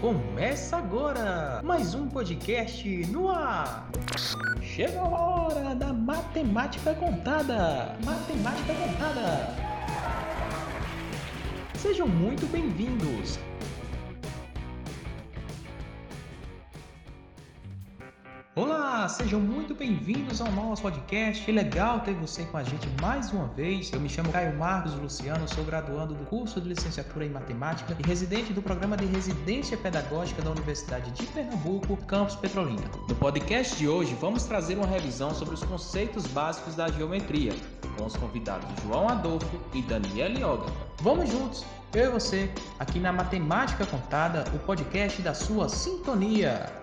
Começa agora mais um podcast no ar. Chega a hora da matemática contada. Matemática contada. Sejam muito bem-vindos. Olá, sejam muito bem-vindos ao nosso podcast. Que legal ter você com a gente mais uma vez. Eu me chamo Caio Marcos Luciano, sou graduando do curso de licenciatura em matemática e residente do programa de residência pedagógica da Universidade de Pernambuco, campus Petrolina. No podcast de hoje, vamos trazer uma revisão sobre os conceitos básicos da geometria, com os convidados João Adolfo e Daniel Yoga. Vamos juntos, eu e você, aqui na Matemática Contada, o podcast da sua sintonia.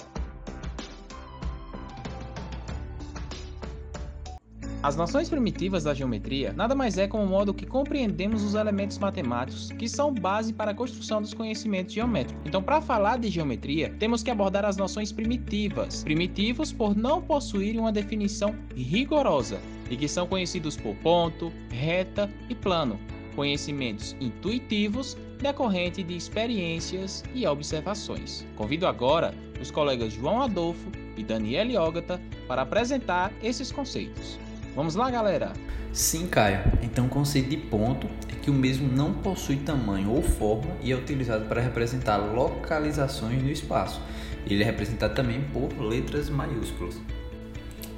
As noções primitivas da geometria nada mais é como o modo que compreendemos os elementos matemáticos que são base para a construção dos conhecimentos geométricos. Então, para falar de geometria, temos que abordar as noções primitivas. Primitivos por não possuírem uma definição rigorosa e que são conhecidos por ponto, reta e plano. Conhecimentos intuitivos decorrente de experiências e observações. Convido agora os colegas João Adolfo e Daniel Ogata para apresentar esses conceitos. Vamos lá, galera? Sim, Caio. Então, o conceito de ponto é que o mesmo não possui tamanho ou forma e é utilizado para representar localizações no espaço. Ele é representado também por letras maiúsculas.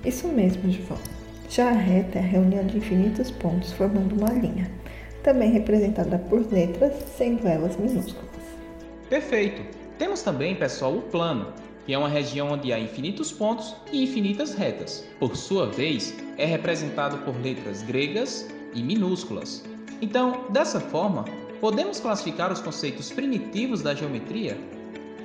Isso mesmo, João. Já a reta é a reunião de infinitos pontos formando uma linha, também representada por letras, sendo elas minúsculas. Perfeito. Temos também, pessoal, o plano, que é uma região onde há infinitos pontos e infinitas retas. Por sua vez, é representado por letras gregas e minúsculas. Então, dessa forma, podemos classificar os conceitos primitivos da geometria?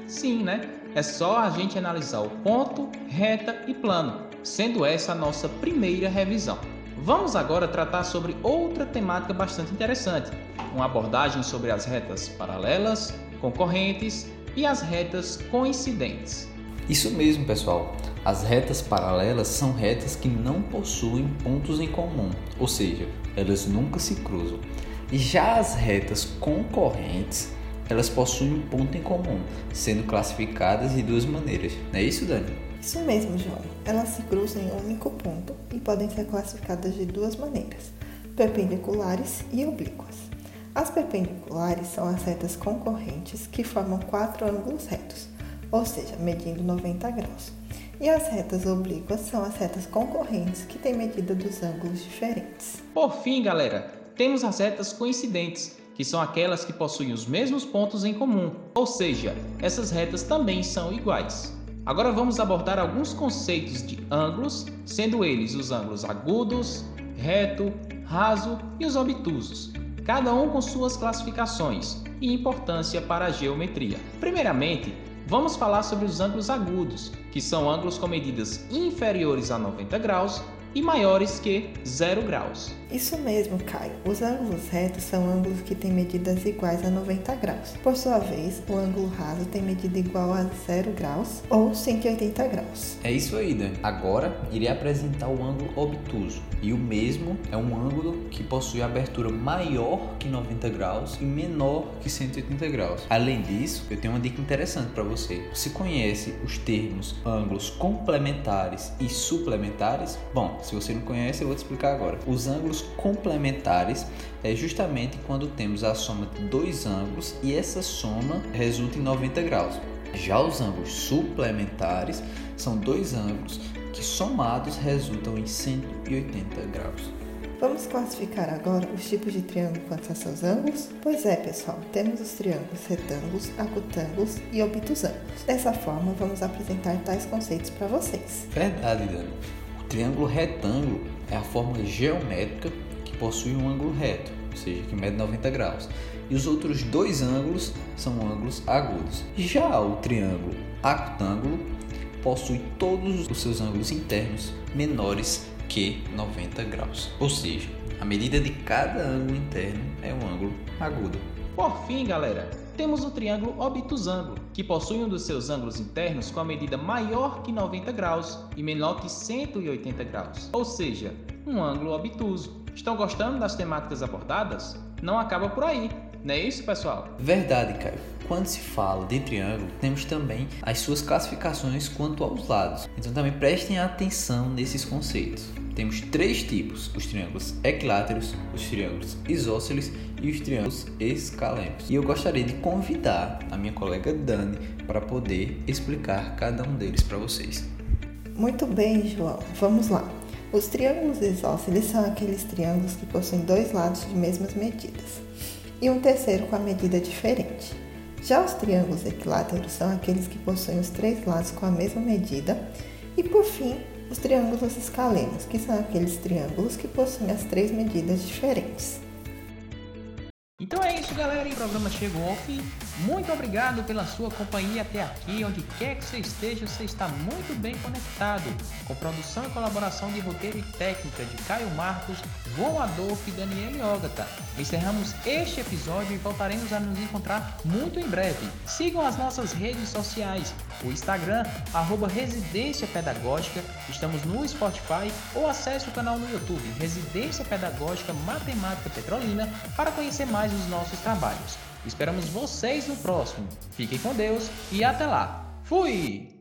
Sim, né? É só a gente analisar o ponto, reta e plano, sendo essa a nossa primeira revisão. Vamos agora tratar sobre outra temática bastante interessante, uma abordagem sobre as retas paralelas, concorrentes e as retas coincidentes. Isso mesmo, pessoal. As retas paralelas são retas que não possuem pontos em comum, ou seja, elas nunca se cruzam. Já as retas concorrentes, elas possuem um ponto em comum, sendo classificadas de duas maneiras. Não é isso, Dani? Isso mesmo, João. Elas se cruzam em um único ponto e podem ser classificadas de duas maneiras: perpendiculares e oblíquas. As perpendiculares são as retas concorrentes que formam quatro ângulos retos ou seja, medindo 90 graus. E as retas oblíquas são as retas concorrentes que têm medida dos ângulos diferentes. Por fim, galera, temos as retas coincidentes, que são aquelas que possuem os mesmos pontos em comum, ou seja, essas retas também são iguais. Agora vamos abordar alguns conceitos de ângulos, sendo eles os ângulos agudos, reto, raso e os obtusos, cada um com suas classificações e importância para a geometria. Primeiramente, vamos falar sobre os ângulos agudos, que são ângulos com medidas inferiores a 90 graus e maiores que 0 graus. Isso mesmo, Caio. Os ângulos retos são ângulos que têm medidas iguais a 90 graus. Por sua vez, o ângulo raso tem medida igual a 0 graus ou 180 graus. É isso aí, Dani. Agora irei apresentar o ângulo obtuso. E o mesmo é um ângulo que possui abertura maior que 90 graus e menor que 180 graus. Além disso, eu tenho uma dica interessante para você. Você conhece os termos ângulos complementares e suplementares? Bom, se você não conhece, eu vou te explicar agora. Os ângulos complementares é justamente quando temos a soma de dois ângulos e essa soma resulta em 90 graus. Já os ângulos suplementares são dois ângulos que somados resultam em 180 graus. Vamos classificar agora os tipos de triângulo quanto a seus ângulos? Pois é, pessoal, temos os triângulos retângulos, acutângulos e obtusângulos. Dessa forma, vamos apresentar tais conceitos para vocês. Verdade, Dani. Triângulo retângulo é a forma geométrica que possui um ângulo reto, ou seja, que mede 90 graus. E os outros dois ângulos são ângulos agudos. Já o triângulo acutângulo possui todos os seus ângulos internos menores que 90 graus. Ou seja, a medida de cada ângulo interno é um ângulo agudo. Por fim, galera, temos o triângulo obtusângulo, que possui um dos seus ângulos internos com a medida maior que 90 graus e menor que 180 graus, ou seja, um ângulo obtuso. Estão gostando das temáticas abordadas? Não acaba por aí, não é isso, pessoal? Verdade, Caio. quando se fala de triângulo, temos também as suas classificações quanto aos lados. Então também prestem atenção nesses conceitos. Temos três tipos: os triângulos equiláteros, os triângulos isósceles e os triângulos escalênicos. E eu gostaria de convidar a minha colega Dani para poder explicar cada um deles para vocês. Muito bem, João. Vamos lá. Os triângulos isósceles são aqueles triângulos que possuem dois lados de mesmas medidas e um terceiro com a medida diferente. Já os triângulos equiláteros são aqueles que possuem os três lados com a mesma medida e, por fim, os triângulos escalenos, que são aqueles triângulos que possuem as três medidas diferentes. Então é isso, galera. O programa chegou ao fim. Muito obrigado pela sua companhia até aqui. Onde quer que você esteja, você está muito bem conectado. Com produção e colaboração de roteiro e técnica de Caio Marcos, Adolfo e Daniel Ogata. Encerramos este episódio e voltaremos a nos encontrar muito em breve. Sigam as nossas redes sociais. O Instagram, arroba Residência Pedagógica. Estamos no Spotify ou acesse o canal no YouTube Residência Pedagógica Matemática Petrolina para conhecer mais os nossos trabalhos. Esperamos vocês no próximo. Fiquem com Deus e até lá. Fui!